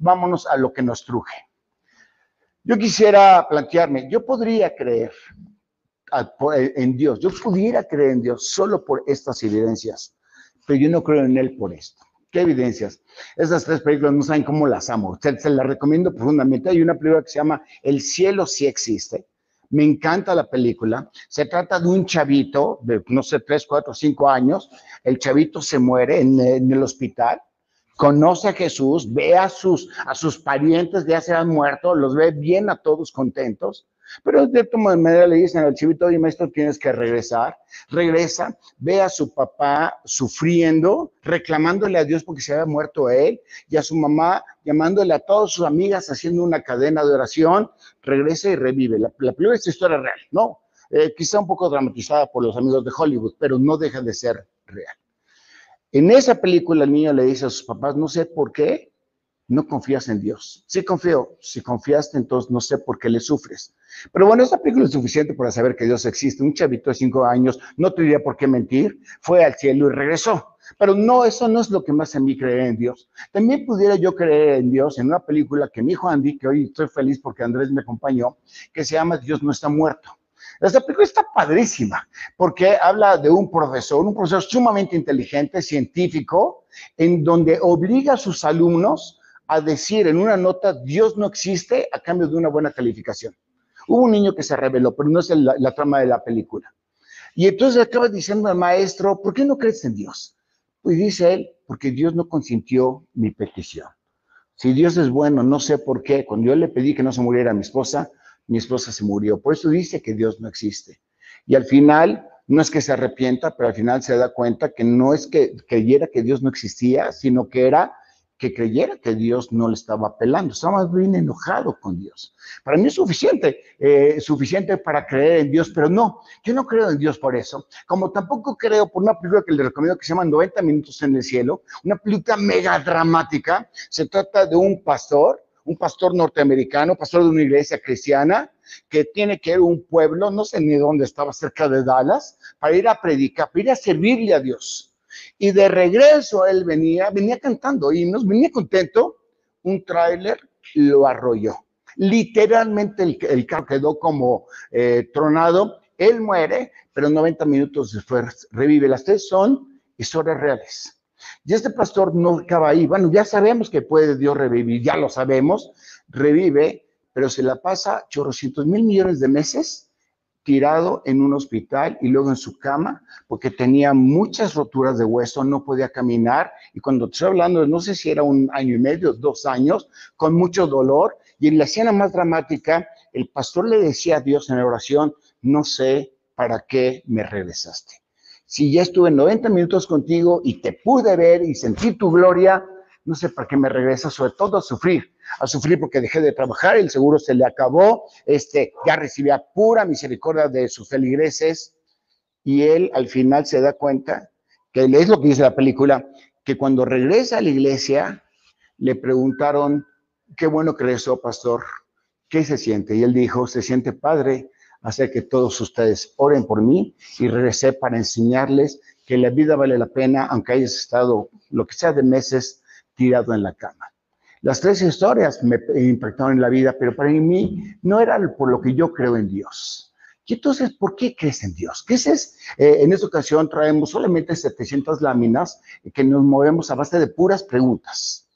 vámonos a lo que nos truje. Yo quisiera plantearme, yo podría creer en Dios, yo pudiera creer en Dios solo por estas evidencias, pero yo no creo en Él por esto. ¿Qué evidencias? Esas tres películas no saben cómo las amo. Se, las recomiendo profundamente. Hay una película que se llama El cielo sí existe. Me encanta la película. Se trata de un chavito de, no sé, tres, cuatro, cinco años. El chavito se muere en el hospital conoce a Jesús, ve a sus, a sus parientes ya se han muerto, los ve bien a todos contentos, pero de todas manera le dicen al chivito, oye maestro, tienes que regresar. Regresa, ve a su papá sufriendo, reclamándole a Dios porque se había muerto él, y a su mamá llamándole a todas sus amigas, haciendo una cadena de oración, regresa y revive. La, la primera es historia real, ¿no? Eh, quizá un poco dramatizada por los amigos de Hollywood, pero no deja de ser real. En esa película el niño le dice a sus papás, no sé por qué, no confías en Dios. Sí confío, si confiaste, entonces no sé por qué le sufres. Pero bueno, esta película es suficiente para saber que Dios existe. Un chavito de cinco años no tendría por qué mentir, fue al cielo y regresó. Pero no, eso no es lo que más a mí creer en Dios. También pudiera yo creer en Dios en una película que mi hijo Andy, que hoy estoy feliz porque Andrés me acompañó, que se llama Dios no está muerto. Esta película está padrísima porque habla de un profesor, un profesor sumamente inteligente, científico, en donde obliga a sus alumnos a decir en una nota, Dios no existe a cambio de una buena calificación. Hubo un niño que se reveló, pero no es la, trama de la película. Y entonces acaba diciendo al maestro, ¿por qué no crees en Dios? Pues dice él, porque Dios no consintió mi petición. Si Dios es bueno, no sé por qué. Cuando yo le pedí que no se muriera mi esposa, mi esposa se murió. Por eso dice que Dios no existe. Y al final, no es que se arrepienta, pero al final se da cuenta que no es que creyera que Dios no existía, sino que era que creyera que Dios no le estaba apelando, estaba bien enojado con Dios. Para mí es suficiente, eh, suficiente para creer en Dios, pero no, yo no creo en Dios por eso, como tampoco creo por una película que le recomiendo que se llama 90 minutos en el cielo, una película mega dramática, se trata de un pastor, un pastor norteamericano, pastor de una iglesia cristiana, que tiene que ir a un pueblo, no sé ni dónde estaba, cerca de Dallas, para ir a predicar, para ir a servirle a Dios. Y de regreso él venía, venía cantando himnos, venía contento, un tráiler lo arrolló. Literalmente el, carro quedó como eh, tronado, él muere, pero 90 minutos después revive. Las tres son historias reales. Y este pastor no acaba ahí. Bueno, ya sabemos que puede Dios revivir, ya lo sabemos, revive, pero se la pasa chorrocientos mil millones de meses tirado en un hospital y luego en su cama porque tenía muchas roturas de hueso, no podía caminar y cuando estoy hablando, no sé si era un año y medio, dos años, con mucho dolor y en la escena más dramática, el pastor le decía a Dios en la oración, no sé para qué me regresaste. Si ya estuve 90 minutos contigo y te pude ver y sentir tu gloria, no sé para qué me regresas, sobre todo a sufrir a sufrir porque dejé de trabajar, el seguro se le acabó, este, ya recibía pura misericordia de sus feligreses y él al final se da cuenta, que es lo que dice la película, que cuando regresa a la iglesia le preguntaron, qué bueno que regresó, pastor, ¿qué se siente? Y él dijo, se siente padre hacer que todos ustedes oren por mí y regresé para enseñarles que la vida vale la pena, aunque hayas estado lo que sea de meses tirado en la cama. Las tres historias me impactaron en la vida, pero para mí no era por lo que yo creo en Dios. Y entonces, ¿por qué crees en Dios? ¿Qué es? Eh, en esta ocasión traemos solamente 700 láminas que nos movemos a base de puras preguntas.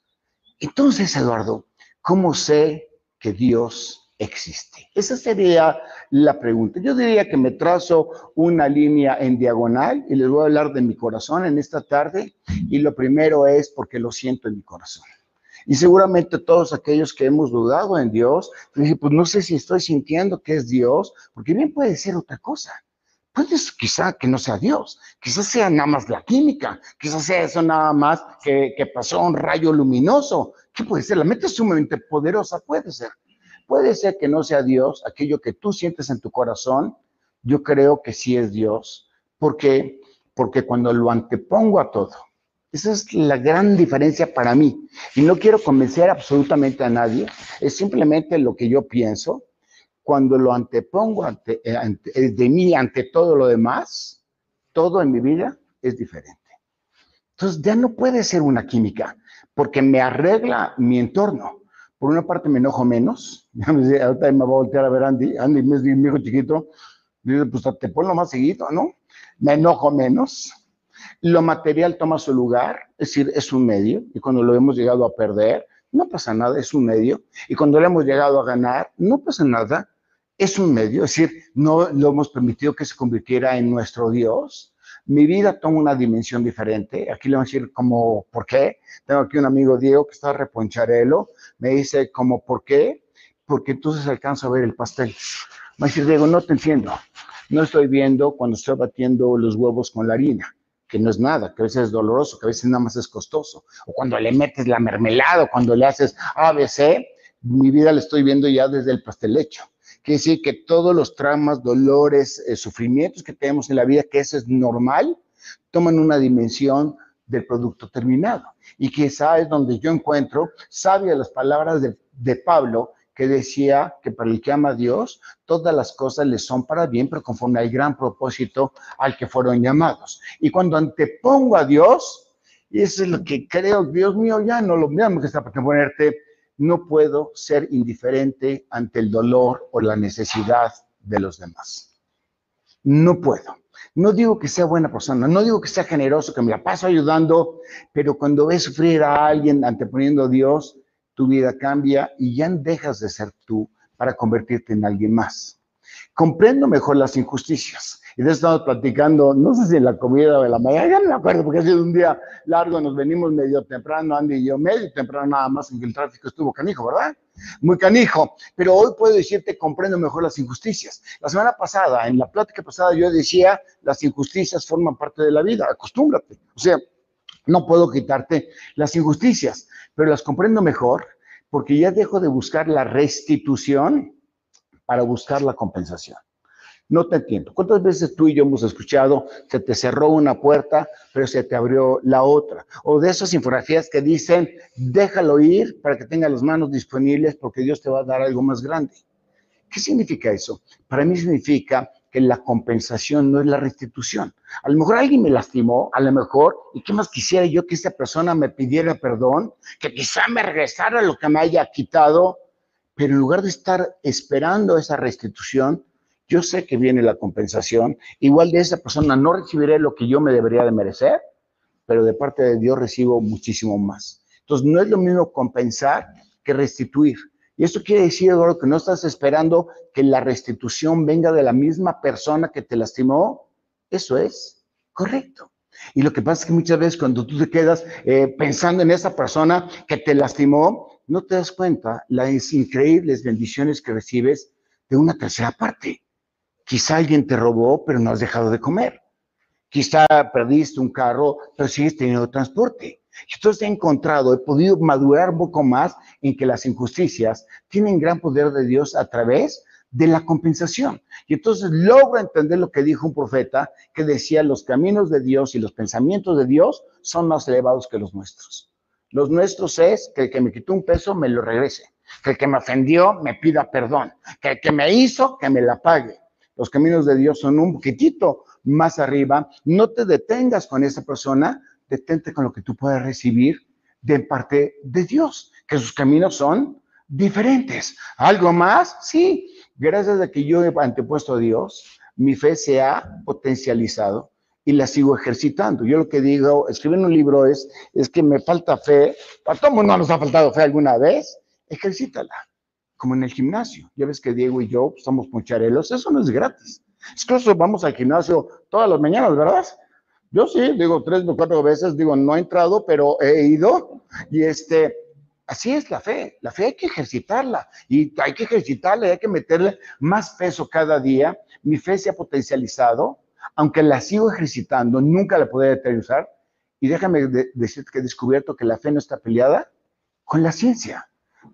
Entonces, Eduardo, ¿cómo sé que Dios existe? Esa sería la pregunta. Yo diría que me trazo una línea en diagonal y les voy a hablar de mi corazón en esta tarde. Y lo primero es porque lo siento en mi corazón. Y seguramente todos aquellos que hemos dudado en Dios, dije, pues no sé si estoy sintiendo que es Dios, porque bien puede ser otra cosa. Puede quizá que no sea Dios, quizás sea nada más la química, quizás sea eso nada más que, que pasó un rayo luminoso. ¿Qué puede ser? La mente es sumamente poderosa, puede ser. Puede ser que no sea Dios, aquello que tú sientes en tu corazón, yo creo que sí es Dios. ¿Por qué? Porque cuando lo antepongo a todo, esa es la gran diferencia para mí. Y no quiero convencer absolutamente a nadie, es simplemente lo que yo pienso. Cuando lo antepongo ante, eh, de mí ante todo lo demás, todo en mi vida es diferente. Entonces ya no puede ser una química, porque me arregla mi entorno. Por una parte me enojo menos, ahorita me voy a voltear a ver Andy, Andy es mi hijo chiquito, dice, pues te ponlo más seguido, ¿no? Me enojo menos, lo material toma su lugar, es decir, es un medio, y cuando lo hemos llegado a perder, no pasa nada, es un medio, y cuando lo hemos llegado a ganar, no pasa nada, es un medio, es decir, no lo hemos permitido que se convirtiera en nuestro Dios, mi vida toma una dimensión diferente. Aquí le voy a decir como, ¿por qué? Tengo aquí un amigo Diego que está reponcharelo. Me dice como, ¿por qué? Porque entonces alcanzo a ver el pastel. Me dice, Diego, no te entiendo. No estoy viendo cuando estoy batiendo los huevos con la harina, que no es nada, que a veces es doloroso, que a veces nada más es costoso. O cuando le metes la mermelada, o cuando le haces ABC, mi vida la estoy viendo ya desde el pastel hecho. Quiere decir que todos los traumas, dolores, eh, sufrimientos que tenemos en la vida, que eso es normal, toman una dimensión del producto terminado. Y quizá es donde yo encuentro sabias las palabras de, de Pablo que decía que para el que ama a Dios, todas las cosas le son para bien, pero conforme al gran propósito al que fueron llamados. Y cuando antepongo a Dios, y eso es lo que creo, Dios mío, ya no lo mismo que está para ponerte no puedo ser indiferente ante el dolor o la necesidad de los demás. No puedo. No digo que sea buena persona, no digo que sea generoso, que me la paso ayudando, pero cuando ves sufrir a alguien anteponiendo a Dios, tu vida cambia y ya dejas de ser tú para convertirte en alguien más. Comprendo mejor las injusticias. Y de estamos platicando, no sé si en la comida o en la mañana, ya no me acuerdo porque ha sido un día largo, nos venimos medio temprano, Andy y yo, medio temprano nada más, en que el tráfico estuvo canijo, ¿verdad? Muy canijo. Pero hoy puedo decirte, comprendo mejor las injusticias. La semana pasada, en la plática pasada, yo decía, las injusticias forman parte de la vida, acostúmbrate. O sea, no puedo quitarte las injusticias, pero las comprendo mejor porque ya dejo de buscar la restitución para buscar la compensación. No te entiendo. ¿Cuántas veces tú y yo hemos escuchado, se te cerró una puerta, pero se te abrió la otra? O de esas infografías que dicen, déjalo ir para que tenga las manos disponibles porque Dios te va a dar algo más grande. ¿Qué significa eso? Para mí significa que la compensación no es la restitución. A lo mejor alguien me lastimó, a lo mejor, y qué más quisiera yo que esa persona me pidiera perdón, que quizá me regresara lo que me haya quitado, pero en lugar de estar esperando esa restitución, yo sé que viene la compensación. Igual de esa persona no recibiré lo que yo me debería de merecer, pero de parte de Dios recibo muchísimo más. Entonces, no es lo mismo compensar que restituir. Y esto quiere decir, Eduardo, que no estás esperando que la restitución venga de la misma persona que te lastimó. Eso es correcto. Y lo que pasa es que muchas veces cuando tú te quedas eh, pensando en esa persona que te lastimó, no te das cuenta las increíbles bendiciones que recibes de una tercera parte. Quizá alguien te robó, pero no has dejado de comer. Quizá perdiste un carro, pero sigues teniendo transporte. Entonces he encontrado, he podido madurar un poco más en que las injusticias tienen gran poder de Dios a través de la compensación. Y entonces logro entender lo que dijo un profeta que decía, los caminos de Dios y los pensamientos de Dios son más elevados que los nuestros. Los nuestros es que el que me quitó un peso me lo regrese, que el que me ofendió me pida perdón, que el que me hizo que me la pague. Los caminos de Dios son un poquitito más arriba. No te detengas con esa persona, detente con lo que tú puedes recibir de parte de Dios, que sus caminos son diferentes. ¿Algo más? Sí. Gracias a que yo he antepuesto a Dios, mi fe se ha potencializado y la sigo ejercitando. Yo lo que digo, escribir un libro es, es que me falta fe. A todo mundo nos ha faltado fe alguna vez. Ejercítala como en el gimnasio. Ya ves que Diego y yo somos poncharelos, eso no es gratis. Es que vamos al gimnasio todas las mañanas, ¿verdad? Yo sí, digo tres o cuatro veces, digo, no he entrado, pero he ido. Y este, así es la fe. La fe hay que ejercitarla y hay que ejercitarla y hay que meterle más peso cada día. Mi fe se ha potencializado, aunque la sigo ejercitando, nunca la podré utilizar. Y déjame decirte que he descubierto que la fe no está peleada con la ciencia.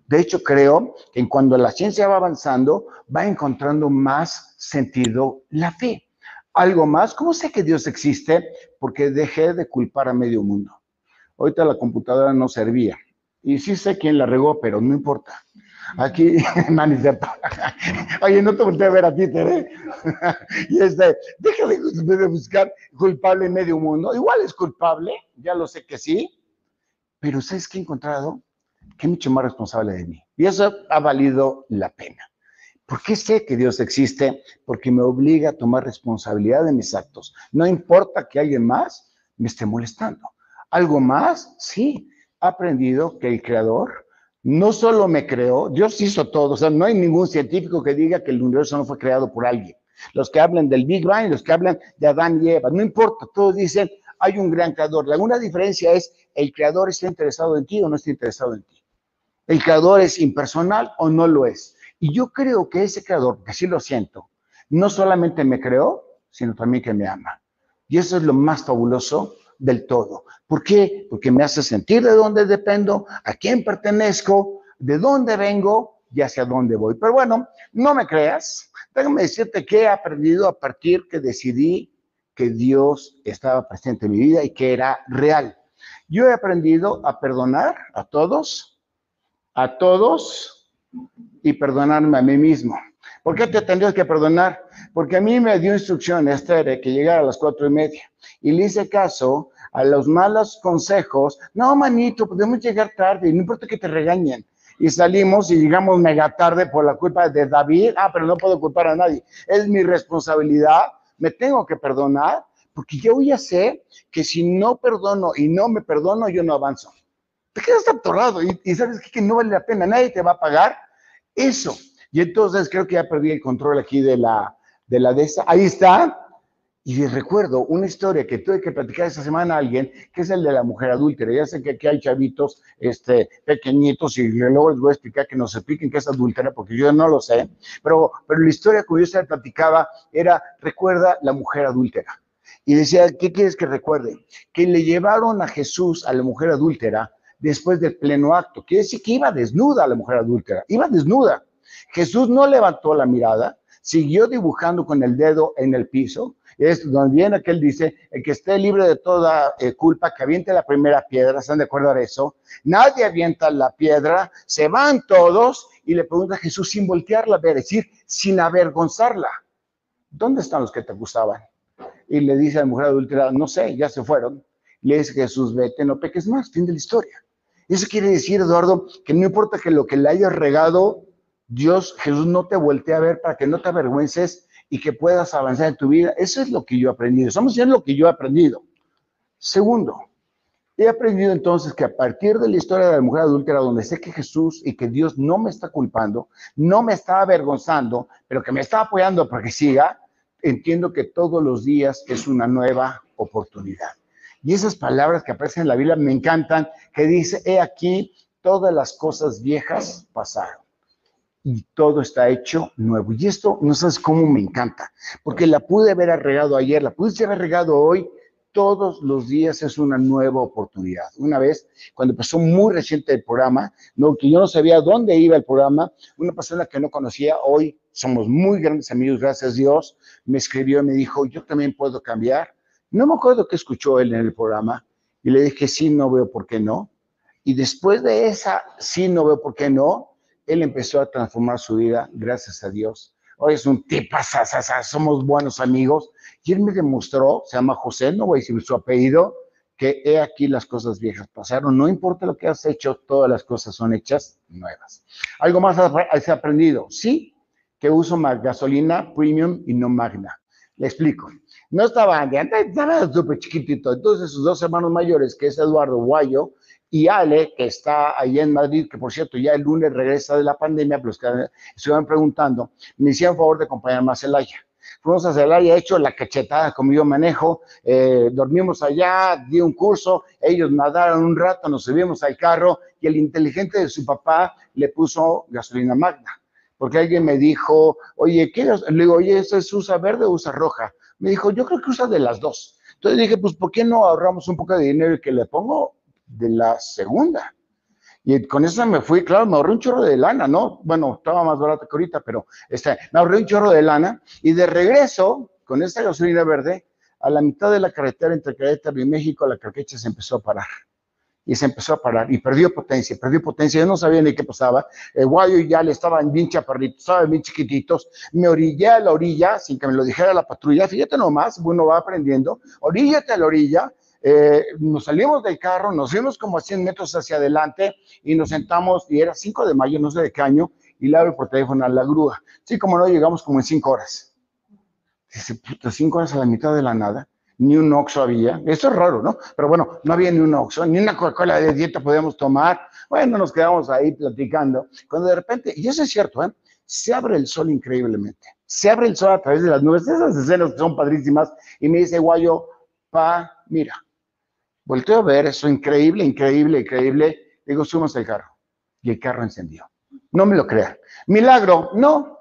De hecho, creo que cuando la ciencia va avanzando, va encontrando más sentido la fe. Algo más, ¿cómo sé que Dios existe? Porque dejé de culpar a medio mundo. Ahorita la computadora no servía. Y sí sé quién la regó, pero no importa. Aquí, manifiesto. Oye, no te volteé a ver a ti, Tere. y este, deja de buscar culpable en medio mundo. Igual es culpable, ya lo sé que sí, pero ¿sabes qué he encontrado? Es mucho más responsable de mí. Y eso ha valido la pena. ¿Por qué sé que Dios existe? Porque me obliga a tomar responsabilidad de mis actos. No importa que alguien más me esté molestando. ¿Algo más? Sí. He aprendido que el Creador no solo me creó, Dios hizo todo. O sea, no hay ningún científico que diga que el universo no fue creado por alguien. Los que hablan del Big Bang, los que hablan de Adán y Eva, no importa, todos dicen, hay un gran creador. La única diferencia es, ¿el creador está interesado en ti o no está interesado en ti? ¿El creador es impersonal o no lo es? Y yo creo que ese creador, que sí lo siento, no solamente me creó, sino también que me ama. Y eso es lo más fabuloso del todo. ¿Por qué? Porque me hace sentir de dónde dependo, a quién pertenezco, de dónde vengo y hacia dónde voy. Pero bueno, no me creas. Déjame decirte que he aprendido a partir que decidí que Dios estaba presente en mi vida y que era real. Yo he aprendido a perdonar a todos, a todos, y perdonarme a mí mismo. ¿Por qué te tendrías que perdonar? Porque a mí me dio instrucción Esther que llegara a las cuatro y media y le hice caso a los malos consejos. No, manito, podemos llegar tarde, no importa que te regañen. Y salimos y llegamos mega tarde por la culpa de David. Ah, pero no puedo culpar a nadie. Es mi responsabilidad. Me tengo que perdonar porque yo ya sé que si no perdono y no me perdono, yo no avanzo te quedas atorado y, sabes que, no vale la pena, nadie te va a pagar eso. Y entonces creo que ya perdí el control aquí de la de la de esa. Ahí está. Y recuerdo una historia que tuve que platicar esta semana a alguien, que es el de la mujer adúltera. Ya sé que aquí hay chavitos este, pequeñitos y luego les voy a explicar que nos expliquen qué es adúltera, porque yo no lo sé. Pero, pero la historia que yo se platicaba era, recuerda la mujer adúltera. Y decía, ¿qué quieres que recuerde? Que le llevaron a Jesús, a la mujer adúltera, después del pleno acto. Quiere decir que iba desnuda la mujer adúltera, iba desnuda. Jesús no levantó la mirada, siguió dibujando con el dedo en el piso. Es donde viene aquel dice, el que esté libre de toda eh, culpa, que aviente la primera piedra, ¿están de acuerdo a eso? Nadie avienta la piedra, se van todos y le pregunta a Jesús sin voltearla es decir, sin avergonzarla. ¿Dónde están los que te gustaban? Y le dice a la mujer adúltera, no sé, ya se fueron. Le dice Jesús, vete, no peques más, fin de la historia. Eso quiere decir, Eduardo, que no importa que lo que le hayas regado, Dios, Jesús no te voltee a ver para que no te avergüences y que puedas avanzar en tu vida. Eso es lo que yo he aprendido. Estamos diciendo lo que yo he aprendido. Segundo, he aprendido entonces que a partir de la historia de la mujer adúltera, donde sé que Jesús y que Dios no me está culpando, no me está avergonzando, pero que me está apoyando para que siga, entiendo que todos los días es una nueva oportunidad. Y esas palabras que aparecen en la Biblia me encantan, que dice, he aquí, todas las cosas viejas pasaron y todo está hecho nuevo. Y esto no sabes cómo me encanta, porque la pude haber arreglado ayer, la pude haber arreglado hoy. Todos los días es una nueva oportunidad. Una vez, cuando empezó muy reciente el programa, no, que yo no sabía dónde iba el programa, una persona que no conocía, hoy somos muy grandes amigos, gracias a Dios, me escribió y me dijo, yo también puedo cambiar no me acuerdo qué escuchó él en el programa y le dije, sí, no veo por qué no. Y después de esa, sí, no veo por qué no, él empezó a transformar su vida, gracias a Dios. Hoy es un tipazo, somos buenos amigos. Y él me demostró, se llama José, no voy a decir su apellido, que he aquí las cosas viejas pasaron. No importa lo que has hecho, todas las cosas son hechas nuevas. ¿Algo más has aprendido? Sí, que uso más gasolina premium y no magna. Le explico. No estaba Andy, estaba súper chiquitito. Entonces sus dos hermanos mayores, que es Eduardo Guayo y Ale, que está ahí en Madrid, que por cierto ya el lunes regresa de la pandemia, pero los que estuvieron preguntando, me hicieron favor de acompañarme a Celaya. Fuimos a Celaya, he hecho la cachetada como yo manejo, eh, dormimos allá, di un curso, ellos nadaron un rato, nos subimos al carro y el inteligente de su papá le puso gasolina magna porque alguien me dijo, oye, ¿qué? Le digo, oye, ¿eso es usa verde o usa roja? Me dijo, yo creo que usa de las dos. Entonces dije, pues, ¿por qué no ahorramos un poco de dinero y que le pongo de la segunda? Y con eso me fui, claro, me ahorré un chorro de lana, ¿no? Bueno, estaba más barato que ahorita, pero este, me ahorré un chorro de lana. Y de regreso, con esta gasolina verde, a la mitad de la carretera entre Querétaro y México, la carquecha se empezó a parar y se empezó a parar y perdió potencia, perdió potencia, yo no sabía ni qué pasaba, el guayo ya le estaban bien chaparritos, estaban bien chiquititos, me orillé a la orilla sin que me lo dijera la patrulla, fíjate nomás, uno va aprendiendo, oríllate a la orilla, eh, nos salimos del carro, nos fuimos como a 100 metros hacia adelante y nos sentamos, y era 5 de mayo, no sé de qué año, y le abro por teléfono a la grúa. Sí, como no, llegamos como en 5 horas. Dice, puta, 5 horas a la mitad de la nada ni un Oxxo había. Eso es raro, ¿no? Pero bueno, no había ni un Oxxo, ni una Coca-Cola de dieta podíamos tomar. Bueno, nos quedamos ahí platicando. Cuando de repente, y eso es cierto, ¿eh? Se abre el sol increíblemente. Se abre el sol a través de las nubes, esas escenas son padrísimas, y me dice, Guayo, pa, mira. Volteo a ver eso, increíble, increíble, increíble. Digo, subimos el carro. Y el carro encendió. No me lo crean. Milagro, no.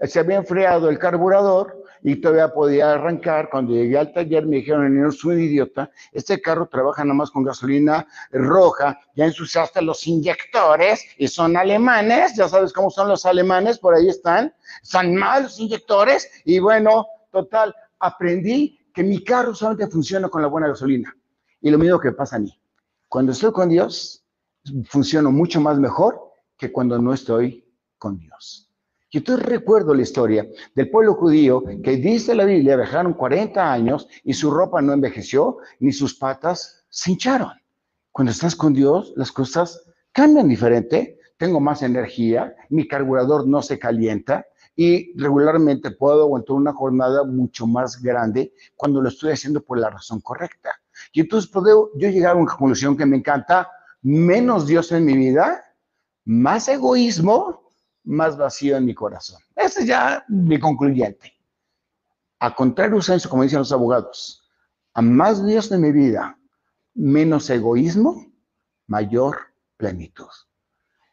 Se había enfriado el carburador, y todavía podía arrancar. Cuando llegué al taller me dijeron, no es un idiota, este carro trabaja nada más con gasolina roja, ya ensuciaste los inyectores y son alemanes, ya sabes cómo son los alemanes, por ahí están, son malos inyectores y bueno, total, aprendí que mi carro solamente funciona con la buena gasolina. Y lo mismo que pasa a mí. Cuando estoy con Dios, funciono mucho más mejor que cuando no estoy con Dios. Y entonces recuerdo la historia del pueblo judío que dice la Biblia, viajaron 40 años y su ropa no envejeció, ni sus patas se hincharon. Cuando estás con Dios, las cosas cambian diferente. Tengo más energía, mi carburador no se calienta y regularmente puedo aguantar una jornada mucho más grande cuando lo estoy haciendo por la razón correcta. Y entonces puedo yo llegar a una conclusión que me encanta, menos Dios en mi vida, más egoísmo más vacío en mi corazón. Ese es ya mi concluyente. A contrario senso, como dicen los abogados, a más Dios de mi vida, menos egoísmo, mayor plenitud.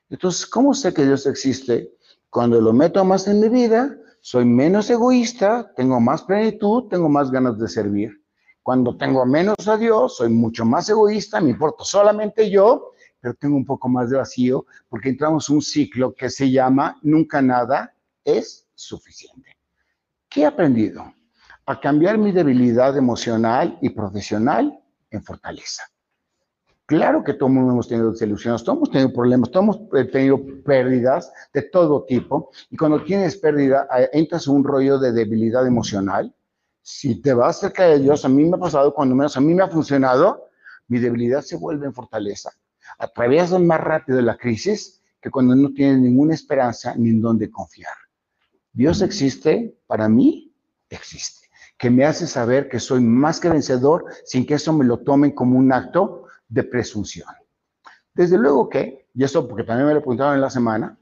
Entonces, ¿cómo sé que Dios existe? Cuando lo meto más en mi vida, soy menos egoísta, tengo más plenitud, tengo más ganas de servir. Cuando tengo menos a Dios, soy mucho más egoísta, me importo solamente yo pero tengo un poco más de vacío porque entramos un ciclo que se llama nunca nada es suficiente. ¿Qué he aprendido? A cambiar mi debilidad emocional y profesional en fortaleza. Claro que todos hemos tenido desilusiones, todos hemos tenido problemas, todos hemos tenido pérdidas de todo tipo. Y cuando tienes pérdida, entras en un rollo de debilidad emocional. Si te vas cerca de Dios, a mí me ha pasado, cuando menos a mí me ha funcionado, mi debilidad se vuelve en fortaleza atraviesan más rápido la crisis que cuando no tienen ninguna esperanza ni en dónde confiar. Dios existe, para mí existe, que me hace saber que soy más que vencedor sin que eso me lo tomen como un acto de presunción. Desde luego que, y eso porque también me lo preguntaron en la semana,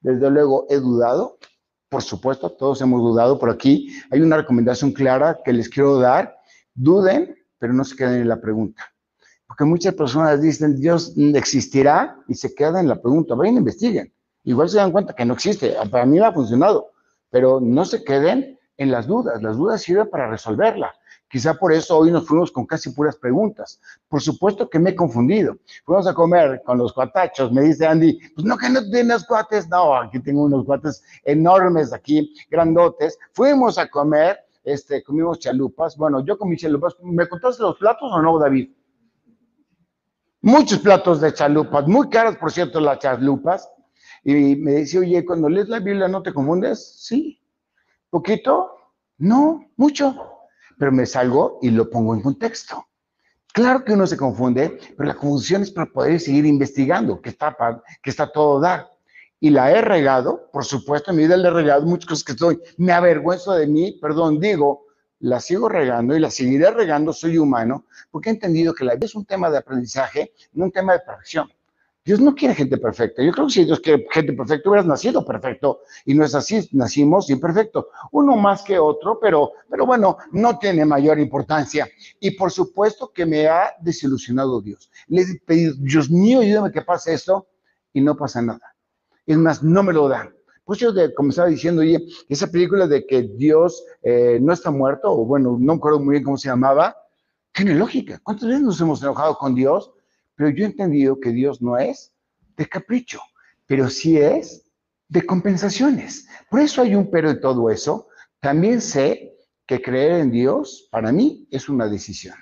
desde luego he dudado, por supuesto, todos hemos dudado, por aquí hay una recomendación clara que les quiero dar, duden, pero no se queden en la pregunta. Porque muchas personas dicen, Dios existirá y se quedan en la pregunta, vayan, investiguen. Igual se dan cuenta que no existe. Para mí me ha funcionado, pero no se queden en las dudas. Las dudas sirven para resolverla. Quizá por eso hoy nos fuimos con casi puras preguntas. Por supuesto que me he confundido. Fuimos a comer con los cuatachos. Me dice Andy, pues no que no tienes cuates. No, aquí tengo unos cuates enormes aquí, grandotes. Fuimos a comer, este, comimos chalupas. Bueno, yo comí chalupas. ¿Me contaste los platos o no, David? Muchos platos de chalupas, muy caras, por cierto, las chalupas. Y me dice, oye, cuando lees la Biblia, ¿no te confundes? Sí. ¿Poquito? No, mucho. Pero me salgo y lo pongo en contexto. Claro que uno se confunde, pero la confusión es para poder seguir investigando, que está, que está todo dar. Y la he regado, por supuesto, en mi vida le he regado muchas cosas que estoy, me avergüenzo de mí, perdón, digo, la sigo regando y la seguiré regando, soy humano, porque he entendido que la vida es un tema de aprendizaje, no un tema de perfección. Dios no quiere gente perfecta. Yo creo que si Dios quiere gente perfecta, hubieras nacido perfecto. Y no es así, nacimos imperfectos. Uno más que otro, pero, pero bueno, no tiene mayor importancia. Y por supuesto que me ha desilusionado Dios. Le he pedido, Dios mío, ayúdame que pase esto, y no pasa nada. Es más, no me lo dan. Pues yo, de, como estaba diciendo, oye, esa película de que Dios eh, no está muerto, o bueno, no me acuerdo muy bien cómo se llamaba, tiene lógica. ¿Cuántas veces nos hemos enojado con Dios? Pero yo he entendido que Dios no es de capricho, pero sí es de compensaciones. Por eso hay un pero de todo eso. También sé que creer en Dios, para mí, es una decisión.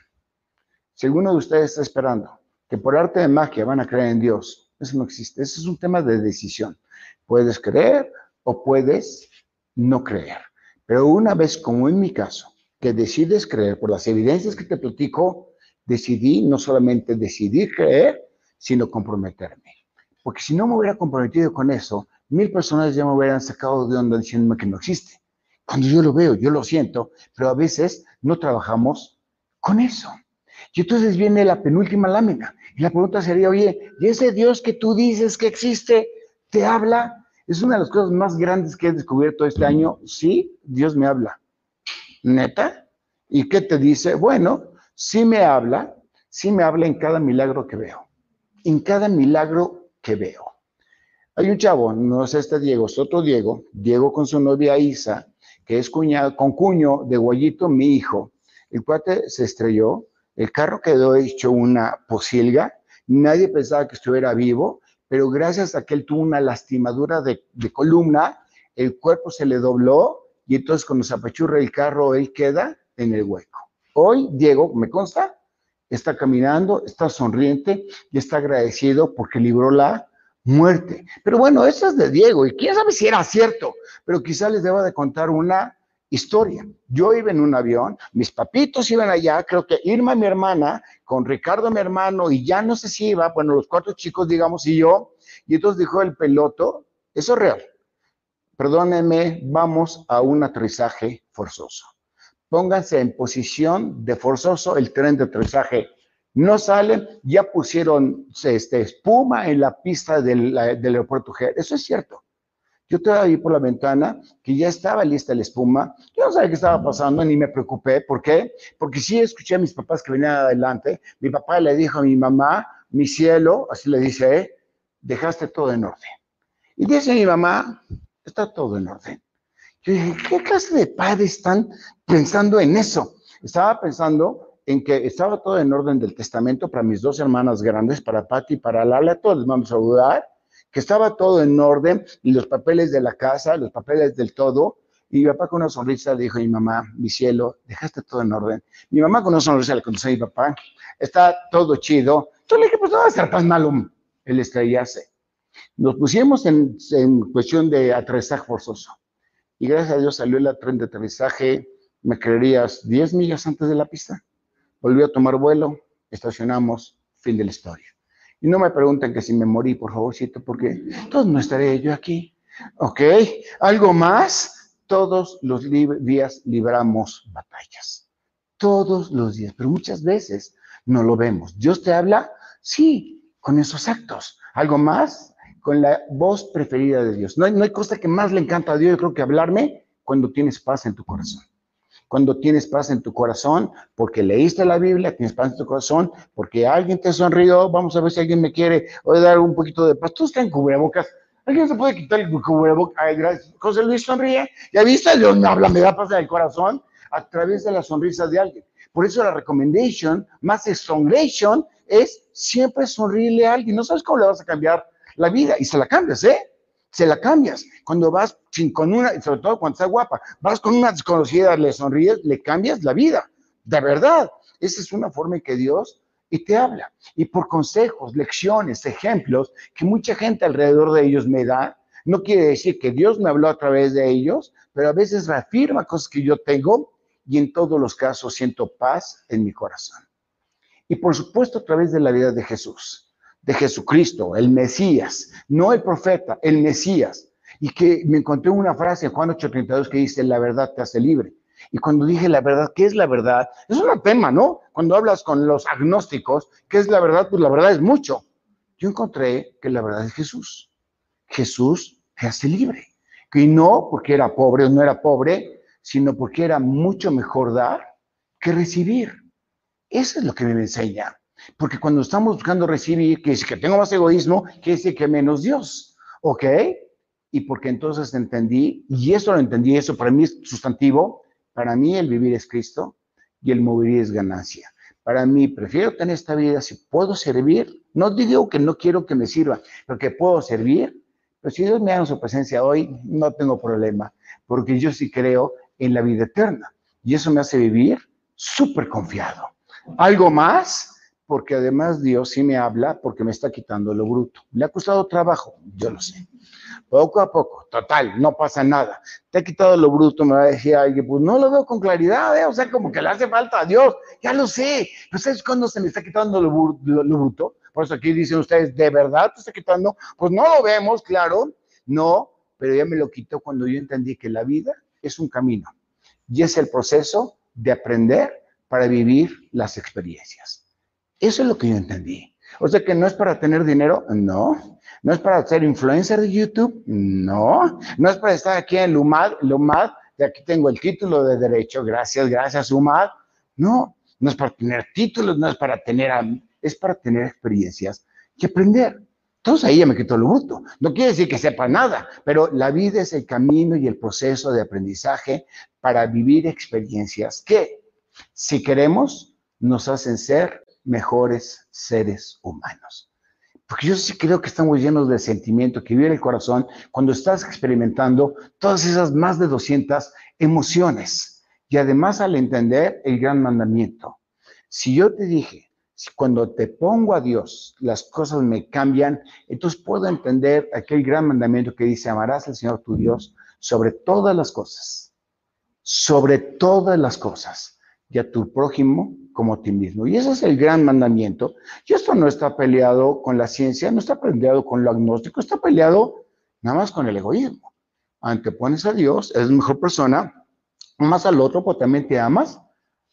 Si alguno de ustedes está esperando que por arte de magia van a creer en Dios, eso no existe. Eso es un tema de decisión. Puedes creer o puedes no creer. Pero una vez, como en mi caso, que decides creer por las evidencias que te platico, decidí no solamente decidir creer, sino comprometerme. Porque si no me hubiera comprometido con eso, mil personas ya me hubieran sacado de onda diciéndome que no existe. Cuando yo lo veo, yo lo siento, pero a veces no trabajamos con eso. Y entonces viene la penúltima lámina. Y la pregunta sería, oye, ¿y ese Dios que tú dices que existe, te habla? Es una de las cosas más grandes que he descubierto este año. Sí, Dios me habla. ¿Neta? ¿Y qué te dice? Bueno, sí me habla, sí me habla en cada milagro que veo. En cada milagro que veo. Hay un chavo, no es este Diego, es otro Diego, Diego con su novia Isa, que es cuñado, con cuño de Guayito, mi hijo. El cuate se estrelló, el carro quedó hecho una posilga, nadie pensaba que estuviera vivo, pero gracias a que él tuvo una lastimadura de, columna, el cuerpo se le dobló y entonces cuando se apachurra el carro, él queda en el hueco. Hoy, Diego, me consta, está caminando, está sonriente y está agradecido porque libró la muerte. Pero bueno, eso es de Diego y quién sabe si era cierto, pero quizá les deba de contar una historia. Yo iba en un avión, mis papitos iban allá, creo que Irma, mi hermana, con Ricardo, mi hermano, y ya no sé si iba, bueno, los cuatro chicos, digamos, y yo, y entonces dijo el peloto, eso es real, perdónenme, vamos a un aterrizaje forzoso. Pónganse en posición de forzoso, el tren de aterrizaje no salen, ya pusieron este, espuma en la pista del, aeropuerto G. Eso es cierto. Yo estaba ahí por la ventana, que ya estaba lista la espuma. Yo no sabía qué estaba pasando, ni me preocupé. ¿Por qué? Porque sí escuché a mis papás que venían adelante. Mi papá le dijo a mi mamá, mi cielo, así le dice, ¿eh? dejaste todo en orden. Y dice mi mamá, está todo en orden. Yo dije, ¿qué clase de padres están pensando en eso? Estaba pensando en que estaba todo en orden del testamento para mis dos hermanas grandes, para Patti y para Lala, todos les vamos a saludar, que estaba todo en orden, y los papeles de la casa, los papeles del todo, y mi papá con una sonrisa le dijo a mi mamá, mi cielo, dejaste todo en orden. Mi mamá con una sonrisa le contestó a mi papá, está todo chido. Entonces le dije, pues no va a ser tan malo el estrellarse. Nos pusimos en, en cuestión de aterrizaje forzoso. Y gracias a Dios salió el tren de aterrizaje, me creerías, 10 millas antes de la pista. Volví a tomar vuelo, estacionamos, fin de la historia. Y no me pregunten que si me morí, por favorcito, porque todos no estaré yo aquí. ¿Ok? ¿Algo más? Todos los días libramos batallas. Todos los días, pero muchas veces no lo vemos. ¿Dios te habla? Sí, con esos actos. ¿Algo más? Con la voz preferida de Dios. No hay, no hay cosa que más le encanta a Dios, yo creo que hablarme cuando tienes paz en tu corazón cuando tienes paz en tu corazón, porque leíste la Biblia, tienes paz en tu corazón, porque alguien te sonrió, vamos a ver si alguien me quiere dar un poquito de paz. Tú estás en cubrebocas, alguien se puede quitar el cubrebocas. Ay, gracias. José Luis sonríe, ya viste, Dios me habla, me da paz en el corazón a través de la sonrisa de alguien. Por eso la recommendation, más songration, es siempre sonreírle a alguien. No sabes cómo le vas a cambiar la vida y se la cambias, ¿eh? Se la cambias. Cuando vas con una, sobre todo cuando está guapa, vas con una desconocida, le sonríes, le cambias la vida, de verdad. Esa es una forma en que Dios y te habla. Y por consejos, lecciones, ejemplos que mucha gente alrededor de ellos me da, no quiere decir que Dios me habló a través de ellos, pero a veces reafirma cosas que yo tengo y en todos los casos siento paz en mi corazón. Y por supuesto a través de la vida de Jesús, de Jesucristo, el Mesías, no el profeta, el Mesías y que me encontré una frase en Juan 8:32 que dice, la verdad te hace libre. Y cuando dije la verdad, ¿qué es la verdad? Es un tema, ¿no? Cuando hablas con los agnósticos, ¿qué es la verdad? Pues la verdad es mucho. Yo encontré que la verdad es Jesús. Jesús te hace libre. Y no porque era pobre o no era pobre, sino porque era mucho mejor dar que recibir. Eso es lo que me enseña. Porque cuando estamos buscando recibir, que dice que tengo más egoísmo, quiere decir que menos Dios. ¿Ok? y porque entonces entendí, y eso lo entendí, eso para mí es sustantivo, para mí el vivir es Cristo y el morir es ganancia. Para mí prefiero tener esta vida si puedo servir, no digo que no quiero que me sirva, pero que puedo servir, pero si Dios me da su presencia hoy, no tengo problema, porque yo sí creo en la vida eterna y eso me hace vivir súper confiado. Algo más, porque además Dios sí me habla porque me está quitando lo bruto. Le ha costado trabajo, yo lo sé. Poco a poco, total, no pasa nada. Te ha quitado lo bruto, me va a decir alguien, pues no lo veo con claridad, ¿eh? o sea, como que le hace falta a Dios, ya lo sé. Pero ¿sabes cuándo se me está quitando lo, lo bruto? Por eso aquí dicen ustedes, ¿de verdad te está quitando? Pues no lo vemos, claro, no, pero ya me lo quitó cuando yo entendí que la vida es un camino y es el proceso de aprender para vivir las experiencias. Eso es lo que yo entendí. O sea que no es para tener dinero, no. No es para ser influencer de YouTube, no. No es para estar aquí en Lumad, Lumad, de aquí tengo el título de derecho, gracias, gracias, Lumad. No, no es para tener títulos, no es para tener, es para tener experiencias y aprender. Entonces ahí ya me quito lo bruto. No quiere decir que sepa nada, pero la vida es el camino y el proceso de aprendizaje para vivir experiencias que, si queremos, nos hacen ser mejores seres humanos. Porque yo sí creo que estamos llenos de sentimiento que vive el corazón cuando estás experimentando todas esas más de 200 emociones. Y además al entender el gran mandamiento. Si yo te dije, cuando te pongo a Dios, las cosas me cambian, entonces puedo entender aquel gran mandamiento que dice, amarás al Señor tu Dios sobre todas las cosas, sobre todas las cosas, y a tu prójimo como a ti mismo. Y ese es el gran mandamiento. Y esto no está peleado con la ciencia, no está peleado con lo agnóstico, está peleado nada más con el egoísmo. Antepones a Dios, eres mejor persona, amas al otro, pues también te amas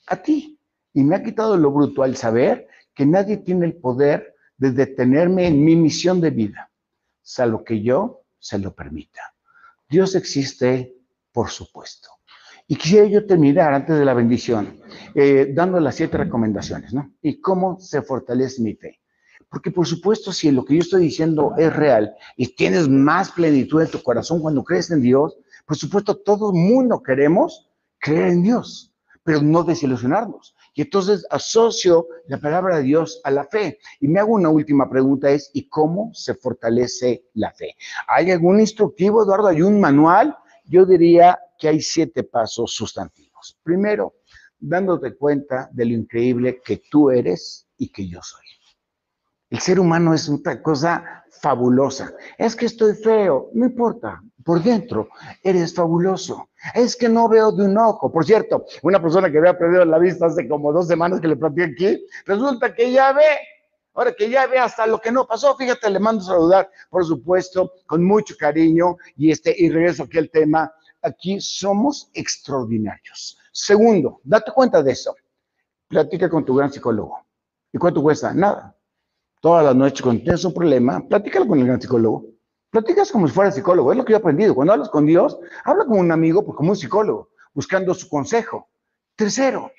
a ti. Y me ha quitado lo bruto al saber que nadie tiene el poder de detenerme en mi misión de vida, salvo que yo se lo permita. Dios existe, por supuesto. Y quisiera yo terminar antes de la bendición, eh, dando las siete recomendaciones, ¿no? Y cómo se fortalece mi fe. Porque por supuesto, si lo que yo estoy diciendo es real y tienes más plenitud en tu corazón cuando crees en Dios, por supuesto, todo el mundo queremos creer en Dios, pero no desilusionarnos. Y entonces asocio la palabra de Dios a la fe. Y me hago una última pregunta, es, ¿y cómo se fortalece la fe? ¿Hay algún instructivo, Eduardo? ¿Hay un manual? Yo diría que hay siete pasos sustantivos. Primero, dándote cuenta de lo increíble que tú eres y que yo soy. El ser humano es una cosa fabulosa. Es que estoy feo, no importa, por dentro eres fabuloso. Es que no veo de un ojo. Por cierto, una persona que había perdido la vista hace como dos semanas que le planteé aquí, resulta que ya ve. Ahora que ya ve hasta lo que no pasó, fíjate, le mando a saludar, por supuesto, con mucho cariño y este y regreso aquí al tema. Aquí somos extraordinarios. Segundo, date cuenta de eso. Platica con tu gran psicólogo. ¿Y cuánto cuesta? Nada. Todas las noches cuando tienes un problema, platícalo con el gran psicólogo. Platicas como si fuera psicólogo, es lo que yo he aprendido. Cuando hablas con Dios, habla como un amigo, pues como un psicólogo, buscando su consejo. Tercero,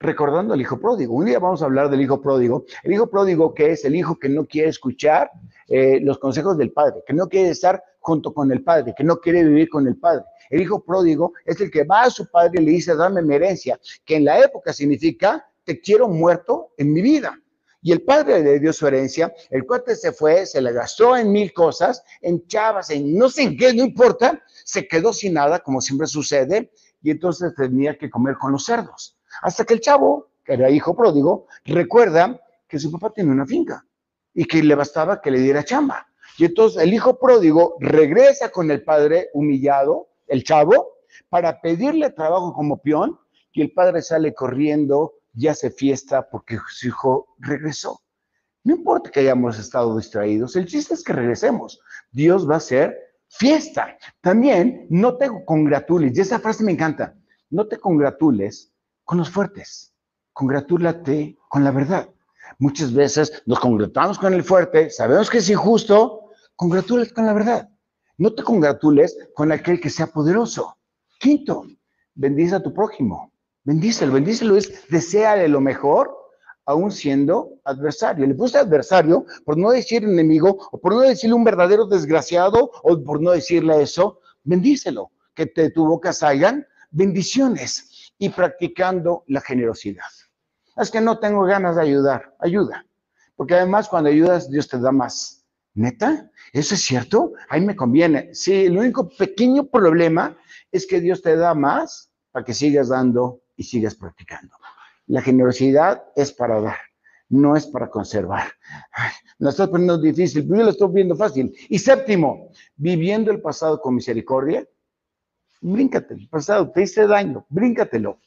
recordando al hijo pródigo. Un día vamos a hablar del hijo pródigo. El hijo pródigo que es el hijo que no quiere escuchar eh, los consejos del padre, que no quiere estar junto con el padre, que no quiere vivir con el padre. El hijo pródigo es el que va a su padre y le dice, dame mi herencia, que en la época significa, te quiero muerto en mi vida. Y el padre le dio su herencia, el cuate se fue, se le gastó en mil cosas, en chavas, en no sé qué, no importa, se quedó sin nada, como siempre sucede, y entonces tenía que comer con los cerdos. Hasta que el chavo, que era hijo pródigo, recuerda que su papá tenía una finca y que le bastaba que le diera chamba. Y entonces el hijo pródigo regresa con el padre humillado, el chavo, para pedirle trabajo como peón, y el padre sale corriendo y hace fiesta porque su hijo regresó. No importa que hayamos estado distraídos, el chiste es que regresemos. Dios va a hacer fiesta. También no te congratules, y esa frase me encanta, no te congratules con los fuertes, congratúlate con la verdad. Muchas veces nos congratulamos con el fuerte, sabemos que es injusto, congratúlate con la verdad. No te congratules con aquel que sea poderoso. Quinto, bendice a tu prójimo. Bendícelo, bendícelo es desearle lo mejor, aún siendo adversario. Le puse adversario por no decir enemigo, o por no decirle un verdadero desgraciado, o por no decirle eso. Bendícelo, que de tu boca salgan bendiciones y practicando la generosidad. Es que no tengo ganas de ayudar, ayuda. Porque además cuando ayudas, Dios te da más. ¿Neta? ¿Eso es cierto? Ahí me conviene. Sí, el único pequeño problema es que Dios te da más para que sigas dando y sigas practicando. La generosidad es para dar. no es para conservar. Ay, la estás poniendo difícil, pero yo lo estoy viendo fácil. Y séptimo, viviendo el pasado con misericordia, bríncate el pasado, te hice daño, bríncatelo.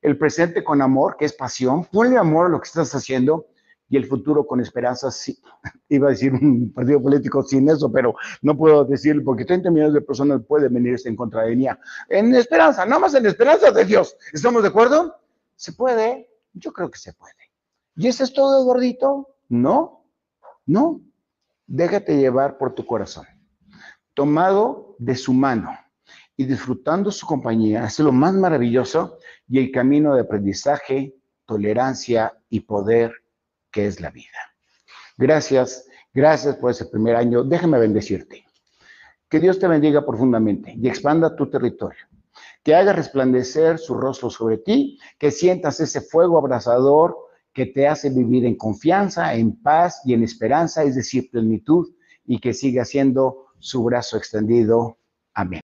El presente con amor, que es pasión, ponle amor a lo que estás haciendo y el futuro con esperanza. Sí, iba a decir un partido político sin eso, pero no puedo decirlo porque 30 millones de personas pueden venirse en contra de mí. En esperanza, nada más en esperanza de Dios. ¿Estamos de acuerdo? ¿Se puede? Yo creo que se puede. ¿Y eso es todo, gordito? No, no. Déjate llevar por tu corazón. Tomado de su mano y disfrutando su compañía, es lo más maravilloso y el camino de aprendizaje, tolerancia y poder que es la vida. Gracias, gracias por ese primer año. Déjame bendecirte. Que Dios te bendiga profundamente y expanda tu territorio. Que haga resplandecer su rostro sobre ti, que sientas ese fuego abrasador que te hace vivir en confianza, en paz y en esperanza, es decir, plenitud, y que siga siendo su brazo extendido. Amén.